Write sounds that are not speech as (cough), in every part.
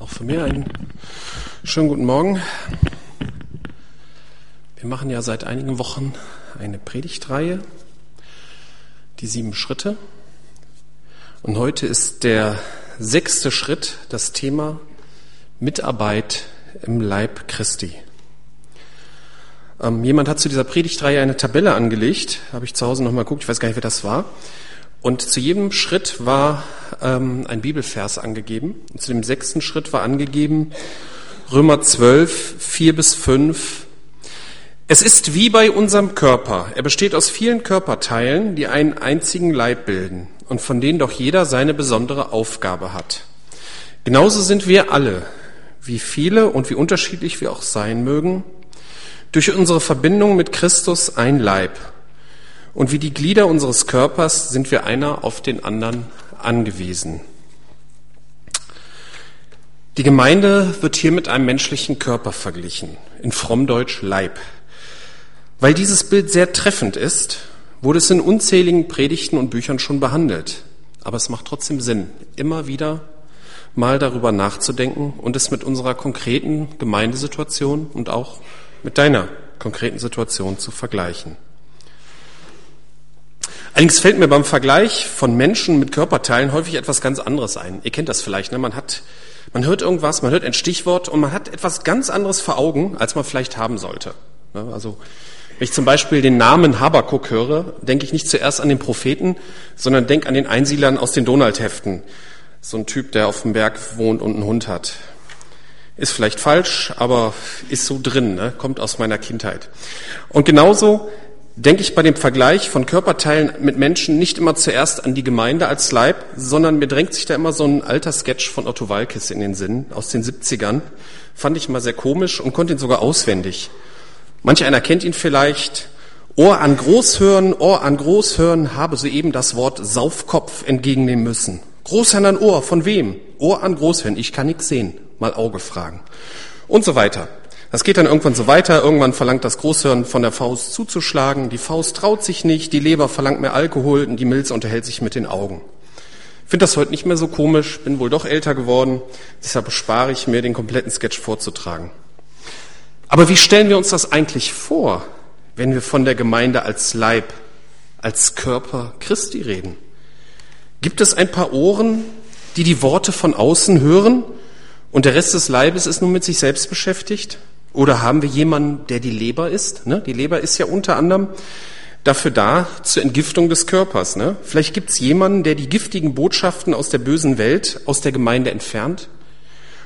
auch von mir einen schönen guten Morgen. Wir machen ja seit einigen Wochen eine Predigtreihe, die sieben Schritte. Und heute ist der sechste Schritt das Thema Mitarbeit im Leib Christi. Ähm, jemand hat zu dieser Predigtreihe eine Tabelle angelegt, habe ich zu Hause nochmal geguckt, ich weiß gar nicht, wer das war. Und zu jedem Schritt war ähm, ein Bibelvers angegeben. Und zu dem sechsten Schritt war angegeben Römer 12, 4 bis 5. Es ist wie bei unserem Körper. Er besteht aus vielen Körperteilen, die einen einzigen Leib bilden und von denen doch jeder seine besondere Aufgabe hat. Genauso sind wir alle, wie viele und wie unterschiedlich wir auch sein mögen, durch unsere Verbindung mit Christus ein Leib und wie die Glieder unseres Körpers sind wir einer auf den anderen angewiesen. Die Gemeinde wird hier mit einem menschlichen Körper verglichen, in Frommdeutsch Leib. Weil dieses Bild sehr treffend ist, wurde es in unzähligen Predigten und Büchern schon behandelt. Aber es macht trotzdem Sinn, immer wieder mal darüber nachzudenken und es mit unserer konkreten Gemeindesituation und auch mit deiner konkreten Situation zu vergleichen. Allerdings fällt mir beim Vergleich von Menschen mit Körperteilen häufig etwas ganz anderes ein. Ihr kennt das vielleicht, ne? Man hat, man hört irgendwas, man hört ein Stichwort und man hat etwas ganz anderes vor Augen, als man vielleicht haben sollte. Ne? Also, wenn ich zum Beispiel den Namen Habakuk höre, denke ich nicht zuerst an den Propheten, sondern denke an den Einsiedlern aus den Donaldheften. So ein Typ, der auf dem Berg wohnt und einen Hund hat. Ist vielleicht falsch, aber ist so drin, ne? kommt aus meiner Kindheit. Und genauso denke ich bei dem Vergleich von Körperteilen mit Menschen nicht immer zuerst an die Gemeinde als Leib, sondern mir drängt sich da immer so ein alter Sketch von Otto Walkes in den Sinn aus den 70ern. Fand ich mal sehr komisch und konnte ihn sogar auswendig. Manch einer kennt ihn vielleicht. Ohr an Großhören, Ohr an Großhören, habe soeben das Wort Saufkopf entgegennehmen müssen. Großhören an Ohr, von wem? Ohr an Großhören, ich kann nichts sehen. Mal Auge fragen. Und so weiter. Das geht dann irgendwann so weiter. Irgendwann verlangt das Großhirn von der Faust zuzuschlagen. Die Faust traut sich nicht. Die Leber verlangt mehr Alkohol und die Milz unterhält sich mit den Augen. Ich finde das heute nicht mehr so komisch. Bin wohl doch älter geworden. Deshalb spare ich mir, den kompletten Sketch vorzutragen. Aber wie stellen wir uns das eigentlich vor, wenn wir von der Gemeinde als Leib, als Körper Christi reden? Gibt es ein paar Ohren, die die Worte von außen hören und der Rest des Leibes ist nun mit sich selbst beschäftigt? Oder haben wir jemanden, der die Leber ist? Ne? Die Leber ist ja unter anderem dafür da, zur Entgiftung des Körpers. Ne? Vielleicht gibt es jemanden, der die giftigen Botschaften aus der bösen Welt aus der Gemeinde entfernt?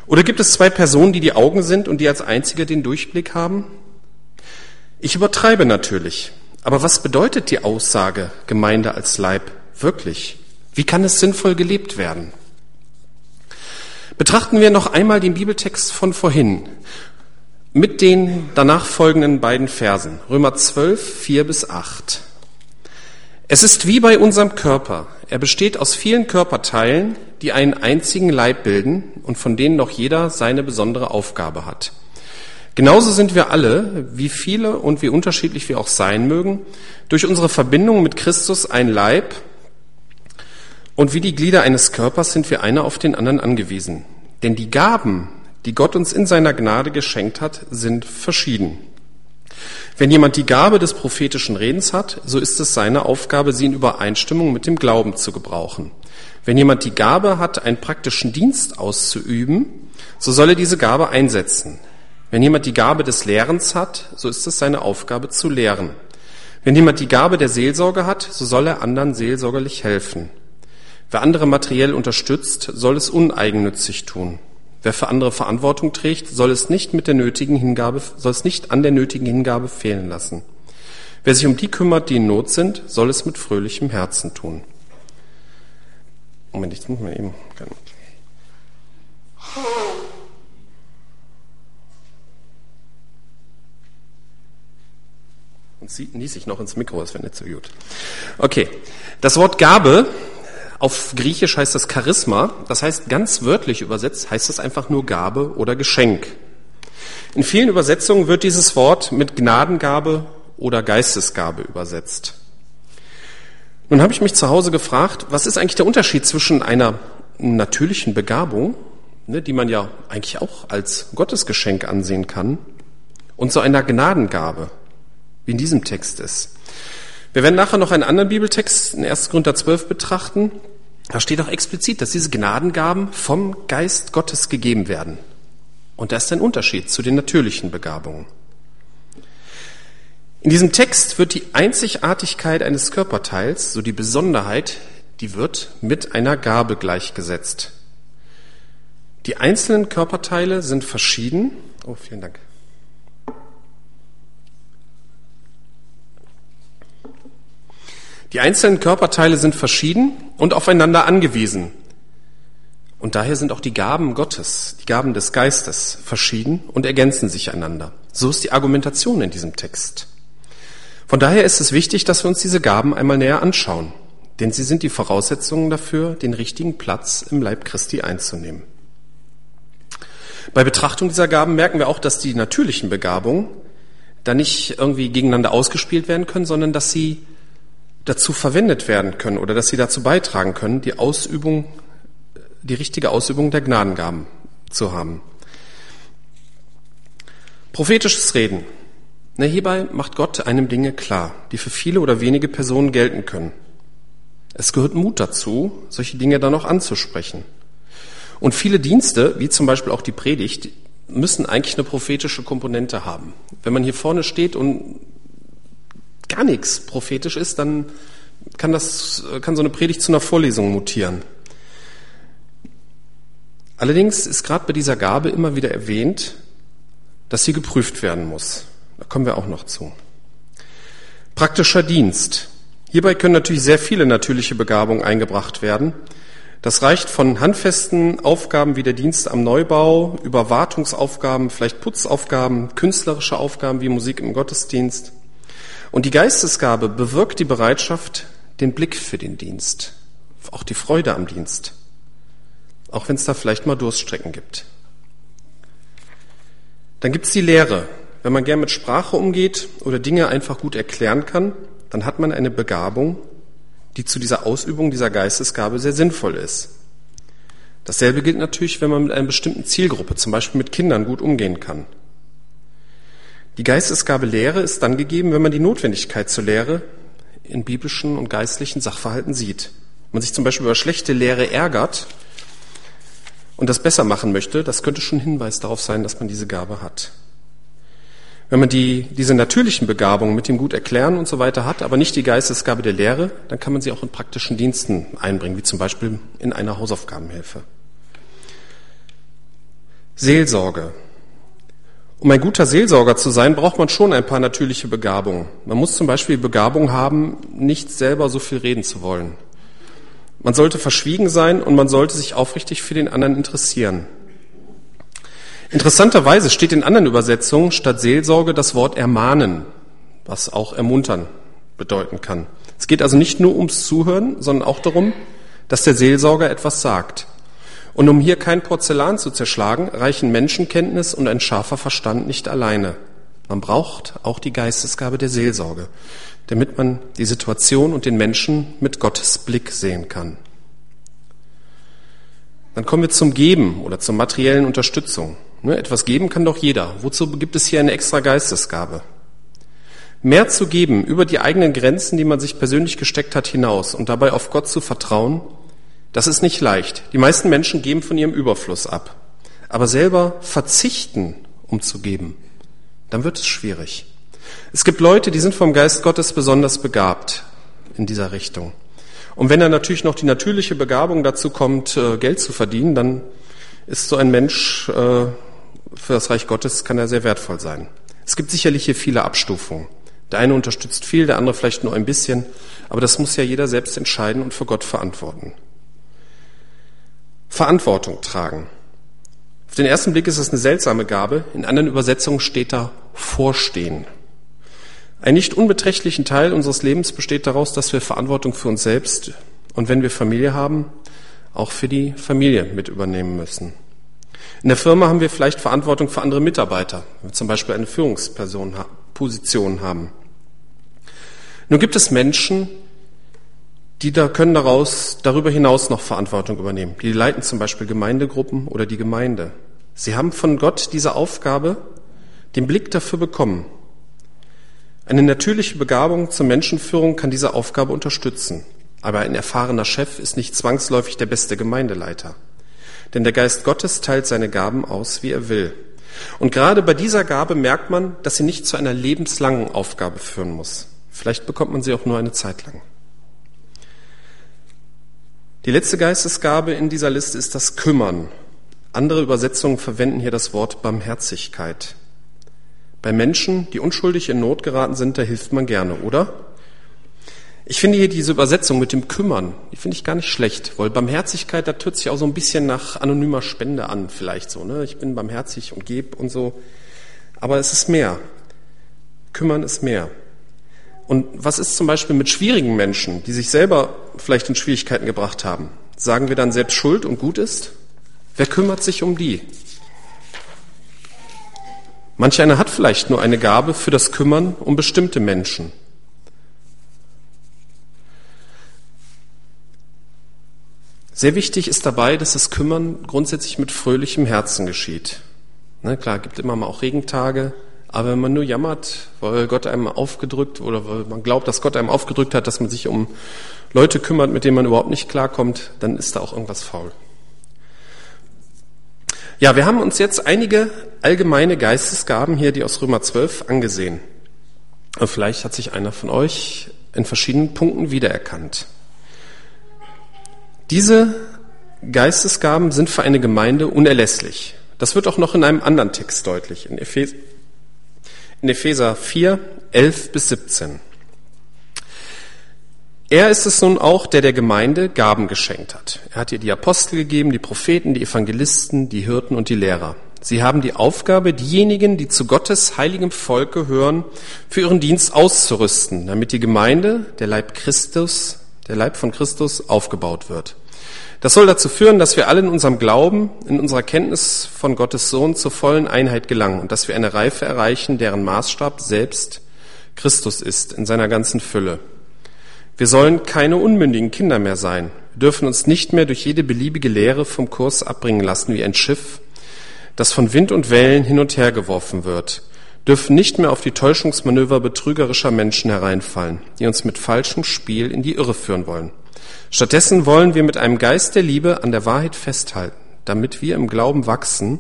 Oder gibt es zwei Personen, die die Augen sind und die als einzige den Durchblick haben? Ich übertreibe natürlich. Aber was bedeutet die Aussage Gemeinde als Leib wirklich? Wie kann es sinnvoll gelebt werden? Betrachten wir noch einmal den Bibeltext von vorhin mit den danach folgenden beiden Versen, Römer 12, 4 bis 8. Es ist wie bei unserem Körper. Er besteht aus vielen Körperteilen, die einen einzigen Leib bilden und von denen noch jeder seine besondere Aufgabe hat. Genauso sind wir alle, wie viele und wie unterschiedlich wir auch sein mögen, durch unsere Verbindung mit Christus ein Leib und wie die Glieder eines Körpers sind wir einer auf den anderen angewiesen. Denn die Gaben, die Gott uns in seiner Gnade geschenkt hat, sind verschieden. Wenn jemand die Gabe des prophetischen Redens hat, so ist es seine Aufgabe, sie in Übereinstimmung mit dem Glauben zu gebrauchen. Wenn jemand die Gabe hat, einen praktischen Dienst auszuüben, so soll er diese Gabe einsetzen. Wenn jemand die Gabe des Lehrens hat, so ist es seine Aufgabe zu lehren. Wenn jemand die Gabe der Seelsorge hat, so soll er anderen seelsorgerlich helfen. Wer andere materiell unterstützt, soll es uneigennützig tun. Wer für andere Verantwortung trägt, soll es nicht mit der nötigen Hingabe, soll es nicht an der nötigen Hingabe fehlen lassen. Wer sich um die kümmert, die in Not sind, soll es mit fröhlichem Herzen tun. Moment, ich muss mal eben. Und sie nies ich noch ins Mikro, das wäre nicht so gut. Okay. Das Wort Gabe auf Griechisch heißt das Charisma, das heißt ganz wörtlich übersetzt heißt es einfach nur Gabe oder Geschenk. In vielen Übersetzungen wird dieses Wort mit Gnadengabe oder Geistesgabe übersetzt. Nun habe ich mich zu Hause gefragt, was ist eigentlich der Unterschied zwischen einer natürlichen Begabung, ne, die man ja eigentlich auch als Gottesgeschenk ansehen kann, und so einer Gnadengabe, wie in diesem Text ist. Wir werden nachher noch einen anderen Bibeltext in 1. Korinther 12 betrachten. Da steht auch explizit, dass diese Gnadengaben vom Geist Gottes gegeben werden. Und da ist ein Unterschied zu den natürlichen Begabungen. In diesem Text wird die Einzigartigkeit eines Körperteils, so die Besonderheit, die wird mit einer Gabe gleichgesetzt. Die einzelnen Körperteile sind verschieden. Oh, vielen Dank. Die einzelnen Körperteile sind verschieden und aufeinander angewiesen. Und daher sind auch die Gaben Gottes, die Gaben des Geistes verschieden und ergänzen sich einander. So ist die Argumentation in diesem Text. Von daher ist es wichtig, dass wir uns diese Gaben einmal näher anschauen, denn sie sind die Voraussetzungen dafür, den richtigen Platz im Leib Christi einzunehmen. Bei Betrachtung dieser Gaben merken wir auch, dass die natürlichen Begabungen da nicht irgendwie gegeneinander ausgespielt werden können, sondern dass sie dazu verwendet werden können oder dass sie dazu beitragen können, die Ausübung, die richtige Ausübung der Gnadengaben zu haben. Prophetisches Reden. Na, hierbei macht Gott einem Dinge klar, die für viele oder wenige Personen gelten können. Es gehört Mut dazu, solche Dinge dann auch anzusprechen. Und viele Dienste, wie zum Beispiel auch die Predigt, müssen eigentlich eine prophetische Komponente haben. Wenn man hier vorne steht und gar nichts prophetisch ist, dann kann, das, kann so eine Predigt zu einer Vorlesung mutieren. Allerdings ist gerade bei dieser Gabe immer wieder erwähnt, dass sie geprüft werden muss. Da kommen wir auch noch zu. Praktischer Dienst. Hierbei können natürlich sehr viele natürliche Begabungen eingebracht werden. Das reicht von handfesten Aufgaben wie der Dienst am Neubau, über Wartungsaufgaben, vielleicht Putzaufgaben, künstlerische Aufgaben wie Musik im Gottesdienst, und die Geistesgabe bewirkt die Bereitschaft, den Blick für den Dienst, auch die Freude am Dienst, auch wenn es da vielleicht mal Durststrecken gibt. Dann gibt es die Lehre. Wenn man gern mit Sprache umgeht oder Dinge einfach gut erklären kann, dann hat man eine Begabung, die zu dieser Ausübung dieser Geistesgabe sehr sinnvoll ist. Dasselbe gilt natürlich, wenn man mit einer bestimmten Zielgruppe, zum Beispiel mit Kindern, gut umgehen kann. Die Geistesgabe Lehre ist dann gegeben, wenn man die Notwendigkeit zur Lehre in biblischen und geistlichen Sachverhalten sieht. Wenn man sich zum Beispiel über schlechte Lehre ärgert und das besser machen möchte, das könnte schon Hinweis darauf sein, dass man diese Gabe hat. Wenn man die, diese natürlichen Begabungen mit dem Gut erklären und so weiter hat, aber nicht die Geistesgabe der Lehre, dann kann man sie auch in praktischen Diensten einbringen, wie zum Beispiel in einer Hausaufgabenhilfe. Seelsorge. Um ein guter Seelsorger zu sein, braucht man schon ein paar natürliche Begabungen. Man muss zum Beispiel Begabung haben, nicht selber so viel reden zu wollen. Man sollte verschwiegen sein und man sollte sich aufrichtig für den anderen interessieren. Interessanterweise steht in anderen Übersetzungen statt Seelsorge das Wort ermahnen, was auch ermuntern bedeuten kann. Es geht also nicht nur ums Zuhören, sondern auch darum, dass der Seelsorger etwas sagt. Und um hier kein Porzellan zu zerschlagen, reichen Menschenkenntnis und ein scharfer Verstand nicht alleine. Man braucht auch die Geistesgabe der Seelsorge, damit man die Situation und den Menschen mit Gottes Blick sehen kann. Dann kommen wir zum Geben oder zur materiellen Unterstützung. Ne, etwas geben kann doch jeder. Wozu gibt es hier eine extra Geistesgabe? Mehr zu geben über die eigenen Grenzen, die man sich persönlich gesteckt hat, hinaus und dabei auf Gott zu vertrauen, das ist nicht leicht. Die meisten Menschen geben von ihrem Überfluss ab. Aber selber verzichten, um zu geben, dann wird es schwierig. Es gibt Leute, die sind vom Geist Gottes besonders begabt in dieser Richtung. Und wenn dann natürlich noch die natürliche Begabung dazu kommt, äh, Geld zu verdienen, dann ist so ein Mensch äh, für das Reich Gottes kann er sehr wertvoll sein. Es gibt sicherlich hier viele Abstufungen. Der eine unterstützt viel, der andere vielleicht nur ein bisschen, aber das muss ja jeder selbst entscheiden und für Gott verantworten. Verantwortung tragen. Auf den ersten Blick ist es eine seltsame Gabe, in anderen Übersetzungen steht da Vorstehen. Ein nicht unbeträchtlichen Teil unseres Lebens besteht daraus, dass wir Verantwortung für uns selbst und wenn wir Familie haben, auch für die Familie mit übernehmen müssen. In der Firma haben wir vielleicht Verantwortung für andere Mitarbeiter, wenn wir zum Beispiel eine Führungsposition haben. Nun gibt es Menschen, die da können daraus darüber hinaus noch Verantwortung übernehmen. Die leiten zum Beispiel Gemeindegruppen oder die Gemeinde. Sie haben von Gott diese Aufgabe, den Blick dafür bekommen. Eine natürliche Begabung zur Menschenführung kann diese Aufgabe unterstützen. Aber ein erfahrener Chef ist nicht zwangsläufig der beste Gemeindeleiter. Denn der Geist Gottes teilt seine Gaben aus, wie er will. Und gerade bei dieser Gabe merkt man, dass sie nicht zu einer lebenslangen Aufgabe führen muss. Vielleicht bekommt man sie auch nur eine Zeit lang. Die letzte Geistesgabe in dieser Liste ist das Kümmern. Andere Übersetzungen verwenden hier das Wort Barmherzigkeit. Bei Menschen, die unschuldig in Not geraten sind, da hilft man gerne, oder? Ich finde hier diese Übersetzung mit dem Kümmern, die finde ich gar nicht schlecht, weil Barmherzigkeit, das hört sich auch so ein bisschen nach anonymer Spende an, vielleicht so, ne? Ich bin barmherzig und gebe und so. Aber es ist mehr. Kümmern ist mehr. Und was ist zum Beispiel mit schwierigen Menschen, die sich selber vielleicht in Schwierigkeiten gebracht haben? Sagen wir dann selbst Schuld und gut ist? Wer kümmert sich um die? Manch einer hat vielleicht nur eine Gabe für das Kümmern um bestimmte Menschen. Sehr wichtig ist dabei, dass das Kümmern grundsätzlich mit fröhlichem Herzen geschieht. Ne, klar, gibt immer mal auch Regentage, aber wenn man nur jammert, weil Gott einem aufgedrückt oder weil man glaubt, dass Gott einem aufgedrückt hat, dass man sich um Leute kümmert, mit denen man überhaupt nicht klarkommt, dann ist da auch irgendwas faul. Ja, wir haben uns jetzt einige allgemeine Geistesgaben hier, die aus Römer 12, angesehen. Und vielleicht hat sich einer von euch in verschiedenen Punkten wiedererkannt. Diese Geistesgaben sind für eine Gemeinde unerlässlich. Das wird auch noch in einem anderen Text deutlich, in, Ephes in Epheser 4, 11 bis 17. Er ist es nun auch, der der Gemeinde Gaben geschenkt hat. Er hat ihr die Apostel gegeben, die Propheten, die Evangelisten, die Hirten und die Lehrer. Sie haben die Aufgabe, diejenigen, die zu Gottes heiligem Volk gehören, für ihren Dienst auszurüsten, damit die Gemeinde, der Leib Christus, der Leib von Christus aufgebaut wird. Das soll dazu führen, dass wir alle in unserem Glauben, in unserer Kenntnis von Gottes Sohn zur vollen Einheit gelangen und dass wir eine Reife erreichen, deren Maßstab selbst Christus ist in seiner ganzen Fülle. Wir sollen keine unmündigen Kinder mehr sein. Wir dürfen uns nicht mehr durch jede beliebige Lehre vom Kurs abbringen lassen wie ein Schiff, das von Wind und Wellen hin und her geworfen wird dürfen nicht mehr auf die Täuschungsmanöver betrügerischer Menschen hereinfallen, die uns mit falschem Spiel in die Irre führen wollen. Stattdessen wollen wir mit einem Geist der Liebe an der Wahrheit festhalten, damit wir im Glauben wachsen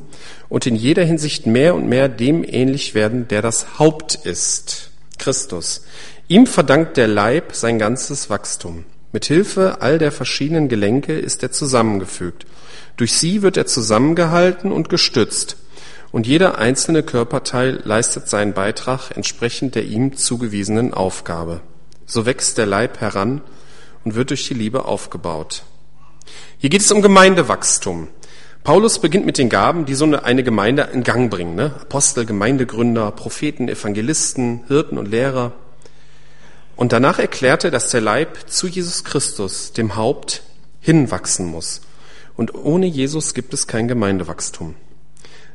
und in jeder Hinsicht mehr und mehr dem ähnlich werden, der das Haupt ist, Christus. Ihm verdankt der Leib sein ganzes Wachstum. Mit Hilfe all der verschiedenen Gelenke ist er zusammengefügt. Durch sie wird er zusammengehalten und gestützt und jeder einzelne Körperteil leistet seinen Beitrag entsprechend der ihm zugewiesenen Aufgabe. So wächst der Leib heran und wird durch die Liebe aufgebaut. Hier geht es um Gemeindewachstum. Paulus beginnt mit den Gaben, die so eine Gemeinde in Gang bringen. Ne? Apostel, Gemeindegründer, Propheten, Evangelisten, Hirten und Lehrer. Und danach erklärt er, dass der Leib zu Jesus Christus, dem Haupt, hinwachsen muss. Und ohne Jesus gibt es kein Gemeindewachstum.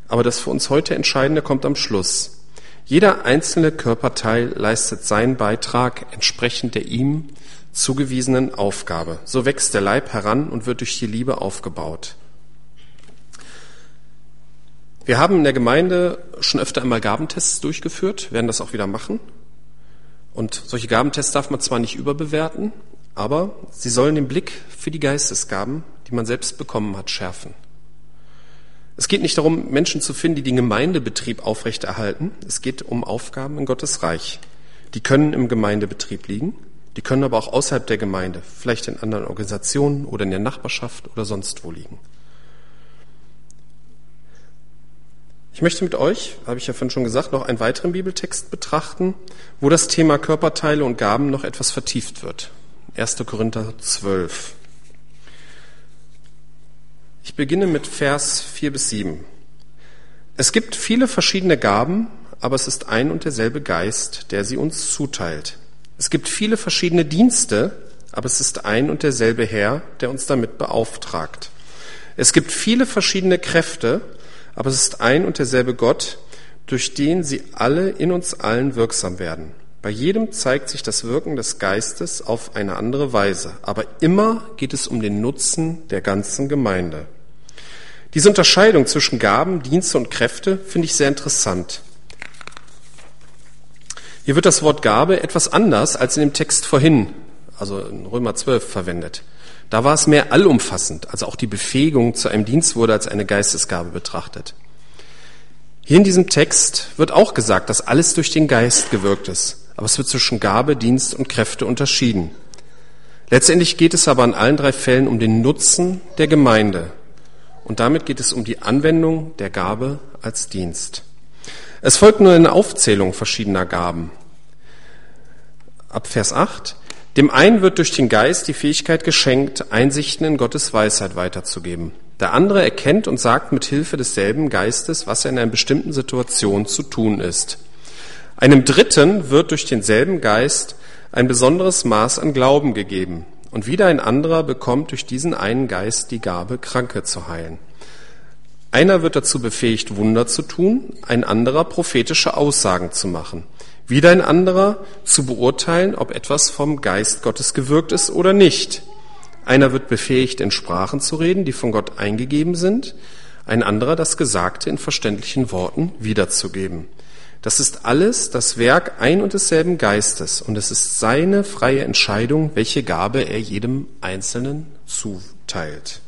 Aber das für uns heute Entscheidende kommt am Schluss. Jeder einzelne Körperteil leistet seinen Beitrag entsprechend der ihm zugewiesenen Aufgabe. So wächst der Leib heran und wird durch die Liebe aufgebaut. Wir haben in der Gemeinde schon öfter einmal Gabentests durchgeführt, werden das auch wieder machen. Und solche Gabentests darf man zwar nicht überbewerten, aber sie sollen den Blick für die Geistesgaben, die man selbst bekommen hat, schärfen. Es geht nicht darum, Menschen zu finden, die den Gemeindebetrieb aufrechterhalten. Es geht um Aufgaben in Gottes Reich. Die können im Gemeindebetrieb liegen, die können aber auch außerhalb der Gemeinde, vielleicht in anderen Organisationen oder in der Nachbarschaft oder sonst wo liegen. Ich möchte mit euch, habe ich ja vorhin schon gesagt, noch einen weiteren Bibeltext betrachten, wo das Thema Körperteile und Gaben noch etwas vertieft wird. 1. Korinther 12. Ich beginne mit Vers 4 bis 7. Es gibt viele verschiedene Gaben, aber es ist ein und derselbe Geist, der sie uns zuteilt. Es gibt viele verschiedene Dienste, aber es ist ein und derselbe Herr, der uns damit beauftragt. Es gibt viele verschiedene Kräfte, aber es ist ein und derselbe Gott, durch den sie alle in uns allen wirksam werden. Bei jedem zeigt sich das Wirken des Geistes auf eine andere Weise, aber immer geht es um den Nutzen der ganzen Gemeinde. Diese Unterscheidung zwischen Gaben, Dienste und Kräfte finde ich sehr interessant. Hier wird das Wort Gabe etwas anders als in dem Text vorhin, also in Römer 12 verwendet. Da war es mehr allumfassend, also auch die Befähigung zu einem Dienst wurde als eine Geistesgabe betrachtet. Hier in diesem Text wird auch gesagt, dass alles durch den Geist gewirkt ist, aber es wird zwischen Gabe, Dienst und Kräfte unterschieden. Letztendlich geht es aber in allen drei Fällen um den Nutzen der Gemeinde. Und damit geht es um die Anwendung der Gabe als Dienst. Es folgt nur eine Aufzählung verschiedener Gaben. Ab Vers 8. Dem einen wird durch den Geist die Fähigkeit geschenkt, Einsichten in Gottes Weisheit weiterzugeben. Der andere erkennt und sagt mit Hilfe desselben Geistes, was er in einer bestimmten Situation zu tun ist. Einem Dritten wird durch denselben Geist ein besonderes Maß an Glauben gegeben. Und wieder ein anderer bekommt durch diesen einen Geist die Gabe, Kranke zu heilen. Einer wird dazu befähigt, Wunder zu tun, ein anderer prophetische Aussagen zu machen. Wieder ein anderer zu beurteilen, ob etwas vom Geist Gottes gewirkt ist oder nicht. Einer wird befähigt, in Sprachen zu reden, die von Gott eingegeben sind, ein anderer das Gesagte in verständlichen Worten wiederzugeben. Das ist alles das Werk ein und desselben Geistes und es ist seine freie Entscheidung, welche Gabe er jedem Einzelnen zuteilt.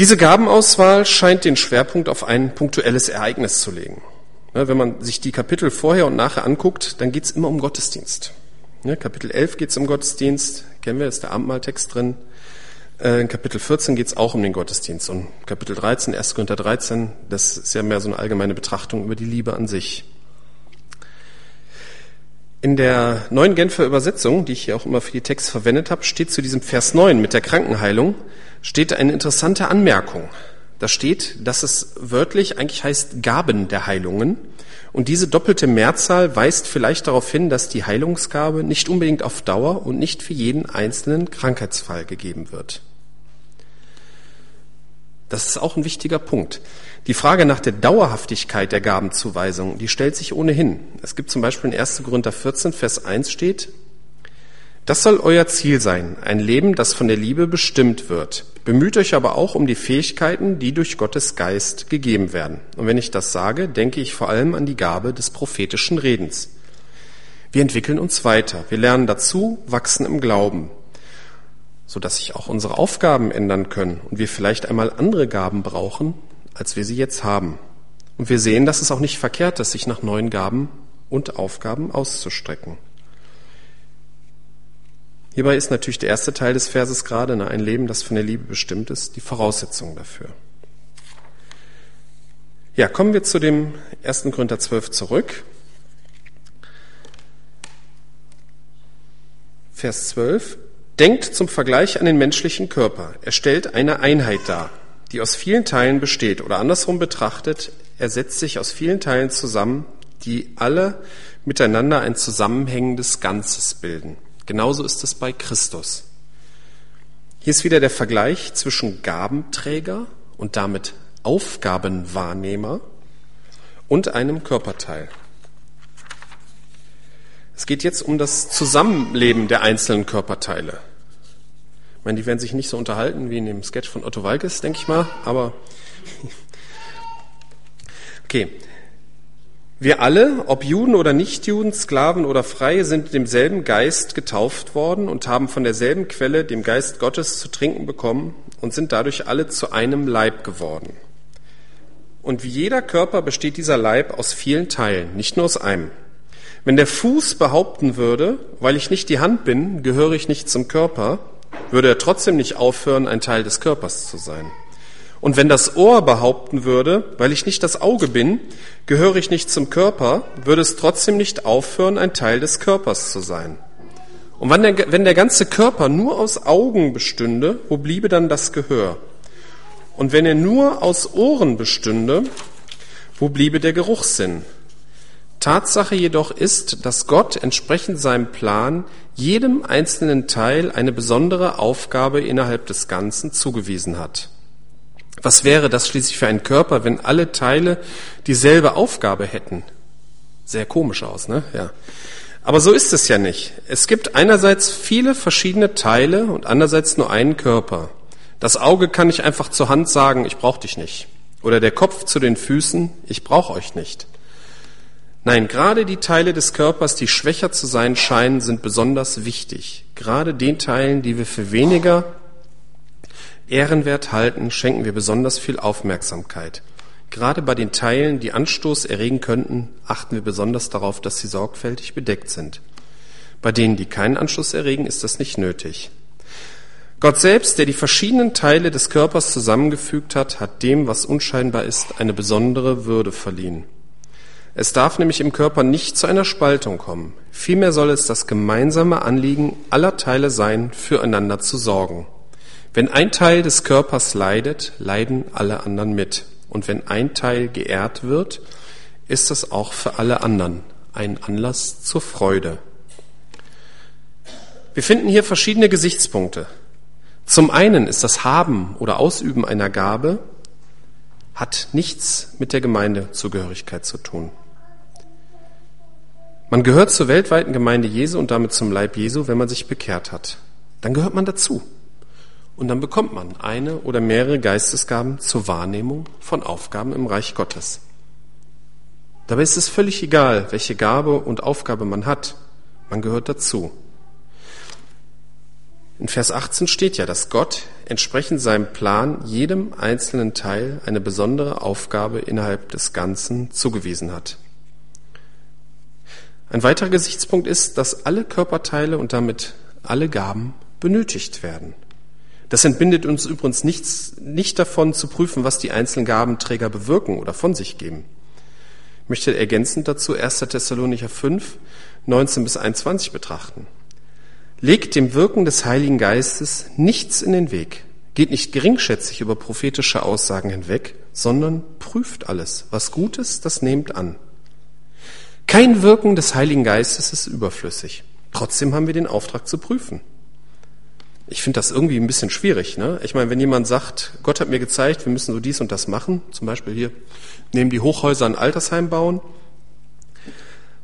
Diese Gabenauswahl scheint den Schwerpunkt auf ein punktuelles Ereignis zu legen. Wenn man sich die Kapitel vorher und nachher anguckt, dann geht es immer um Gottesdienst. Kapitel 11 geht es um Gottesdienst, kennen wir, ist der Abendmahltext drin. Äh, in Kapitel 14 geht es auch um den Gottesdienst und Kapitel 13, 1. Korinther 13, das ist ja mehr so eine allgemeine Betrachtung über die Liebe an sich. In der neuen Genfer Übersetzung, die ich hier auch immer für die Texte verwendet habe, steht zu diesem Vers 9 mit der Krankenheilung, steht eine interessante Anmerkung. Da steht, dass es wörtlich eigentlich heißt Gaben der Heilungen. Und diese doppelte Mehrzahl weist vielleicht darauf hin, dass die Heilungsgabe nicht unbedingt auf Dauer und nicht für jeden einzelnen Krankheitsfall gegeben wird. Das ist auch ein wichtiger Punkt. Die Frage nach der Dauerhaftigkeit der Gabenzuweisung, die stellt sich ohnehin. Es gibt zum Beispiel in 1. Korinther 14, Vers 1 steht, das soll euer Ziel sein, ein Leben, das von der Liebe bestimmt wird. Bemüht euch aber auch um die Fähigkeiten, die durch Gottes Geist gegeben werden. Und wenn ich das sage, denke ich vor allem an die Gabe des prophetischen Redens. Wir entwickeln uns weiter. Wir lernen dazu, wachsen im Glauben, sodass sich auch unsere Aufgaben ändern können und wir vielleicht einmal andere Gaben brauchen, als wir sie jetzt haben. Und wir sehen, dass es auch nicht verkehrt ist, sich nach neuen Gaben und Aufgaben auszustrecken. Hierbei ist natürlich der erste Teil des Verses gerade, ne, ein Leben, das von der Liebe bestimmt ist, die Voraussetzung dafür. Ja, kommen wir zu dem 1. Korinther 12 zurück. Vers 12. Denkt zum Vergleich an den menschlichen Körper. Er stellt eine Einheit dar, die aus vielen Teilen besteht. Oder andersrum betrachtet, er setzt sich aus vielen Teilen zusammen, die alle miteinander ein zusammenhängendes Ganzes bilden. Genauso ist es bei Christus. Hier ist wieder der Vergleich zwischen Gabenträger und damit Aufgabenwahrnehmer und einem Körperteil. Es geht jetzt um das Zusammenleben der einzelnen Körperteile. Ich meine, die werden sich nicht so unterhalten wie in dem Sketch von Otto Walkes, denke ich mal, aber (laughs) okay. Wir alle, ob Juden oder Nichtjuden, Sklaven oder Freie, sind demselben Geist getauft worden und haben von derselben Quelle, dem Geist Gottes, zu trinken bekommen und sind dadurch alle zu einem Leib geworden. Und wie jeder Körper besteht dieser Leib aus vielen Teilen, nicht nur aus einem. Wenn der Fuß behaupten würde, weil ich nicht die Hand bin, gehöre ich nicht zum Körper, würde er trotzdem nicht aufhören, ein Teil des Körpers zu sein. Und wenn das Ohr behaupten würde, weil ich nicht das Auge bin, gehöre ich nicht zum Körper, würde es trotzdem nicht aufhören, ein Teil des Körpers zu sein. Und wenn der, wenn der ganze Körper nur aus Augen bestünde, wo bliebe dann das Gehör? Und wenn er nur aus Ohren bestünde, wo bliebe der Geruchssinn? Tatsache jedoch ist, dass Gott entsprechend seinem Plan jedem einzelnen Teil eine besondere Aufgabe innerhalb des Ganzen zugewiesen hat. Was wäre das schließlich für ein Körper, wenn alle Teile dieselbe Aufgabe hätten? Sehr komisch aus, ne? Ja. Aber so ist es ja nicht. Es gibt einerseits viele verschiedene Teile und andererseits nur einen Körper. Das Auge kann nicht einfach zur Hand sagen, ich brauche dich nicht. Oder der Kopf zu den Füßen, ich brauche euch nicht. Nein, gerade die Teile des Körpers, die schwächer zu sein scheinen, sind besonders wichtig. Gerade den Teilen, die wir für weniger ehrenwert halten, schenken wir besonders viel Aufmerksamkeit. Gerade bei den Teilen, die Anstoß erregen könnten, achten wir besonders darauf, dass sie sorgfältig bedeckt sind. Bei denen, die keinen Anstoß erregen, ist das nicht nötig. Gott selbst, der die verschiedenen Teile des Körpers zusammengefügt hat, hat dem, was unscheinbar ist, eine besondere Würde verliehen. Es darf nämlich im Körper nicht zu einer Spaltung kommen. Vielmehr soll es das gemeinsame Anliegen aller Teile sein, füreinander zu sorgen. Wenn ein Teil des Körpers leidet, leiden alle anderen mit. Und wenn ein Teil geehrt wird, ist es auch für alle anderen ein Anlass zur Freude. Wir finden hier verschiedene Gesichtspunkte. Zum einen ist das Haben oder Ausüben einer Gabe hat nichts mit der Gemeindezugehörigkeit zu tun. Man gehört zur weltweiten Gemeinde Jesu und damit zum Leib Jesu, wenn man sich bekehrt hat. Dann gehört man dazu. Und dann bekommt man eine oder mehrere Geistesgaben zur Wahrnehmung von Aufgaben im Reich Gottes. Dabei ist es völlig egal, welche Gabe und Aufgabe man hat. Man gehört dazu. In Vers 18 steht ja, dass Gott entsprechend seinem Plan jedem einzelnen Teil eine besondere Aufgabe innerhalb des Ganzen zugewiesen hat. Ein weiterer Gesichtspunkt ist, dass alle Körperteile und damit alle Gaben benötigt werden. Das entbindet uns übrigens nichts, nicht davon zu prüfen, was die einzelnen Gabenträger bewirken oder von sich geben. Ich möchte ergänzend dazu 1. Thessalonicher 5, 19 bis 21 betrachten. Legt dem Wirken des Heiligen Geistes nichts in den Weg. Geht nicht geringschätzig über prophetische Aussagen hinweg, sondern prüft alles. Was Gutes, das nehmt an. Kein Wirken des Heiligen Geistes ist überflüssig. Trotzdem haben wir den Auftrag zu prüfen. Ich finde das irgendwie ein bisschen schwierig. Ne? Ich meine, wenn jemand sagt, Gott hat mir gezeigt, wir müssen so dies und das machen, zum Beispiel hier, nehmen die Hochhäuser ein Altersheim bauen.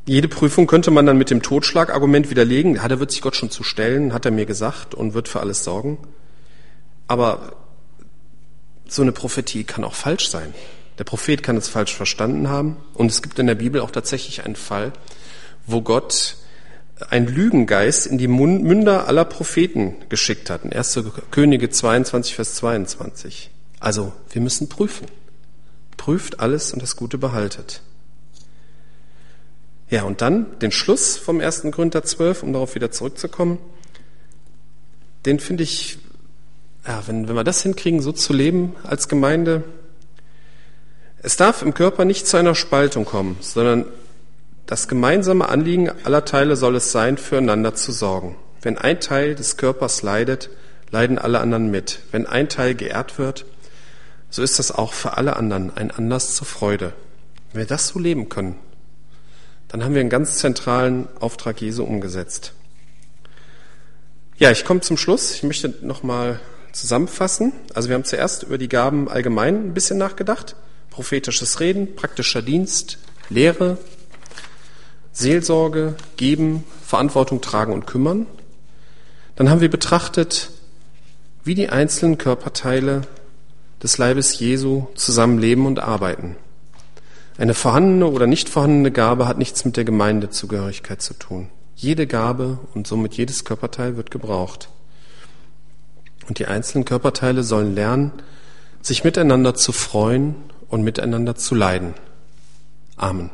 Jede Prüfung könnte man dann mit dem Totschlagargument widerlegen. Ja, da wird sich Gott schon zu stellen, hat er mir gesagt und wird für alles sorgen. Aber so eine Prophetie kann auch falsch sein. Der Prophet kann es falsch verstanden haben. Und es gibt in der Bibel auch tatsächlich einen Fall, wo Gott ein Lügengeist in die Münder aller Propheten geschickt hat. In 1. Könige 22, Vers 22. Also, wir müssen prüfen. Prüft alles und das Gute behaltet. Ja, und dann den Schluss vom 1. Korinther 12, um darauf wieder zurückzukommen. Den finde ich, ja, wenn, wenn wir das hinkriegen, so zu leben als Gemeinde, es darf im Körper nicht zu einer Spaltung kommen, sondern das gemeinsame Anliegen aller Teile soll es sein, füreinander zu sorgen. Wenn ein Teil des Körpers leidet, leiden alle anderen mit. Wenn ein Teil geehrt wird, so ist das auch für alle anderen ein Anlass zur Freude. Wenn wir das so leben können, dann haben wir einen ganz zentralen Auftrag Jesu umgesetzt. Ja, ich komme zum Schluss. Ich möchte nochmal zusammenfassen. Also wir haben zuerst über die Gaben allgemein ein bisschen nachgedacht. Prophetisches Reden, praktischer Dienst, Lehre, Seelsorge, Geben, Verantwortung tragen und kümmern. Dann haben wir betrachtet, wie die einzelnen Körperteile des Leibes Jesu zusammenleben und arbeiten. Eine vorhandene oder nicht vorhandene Gabe hat nichts mit der Gemeindezugehörigkeit zu tun. Jede Gabe und somit jedes Körperteil wird gebraucht. Und die einzelnen Körperteile sollen lernen, sich miteinander zu freuen und miteinander zu leiden. Amen.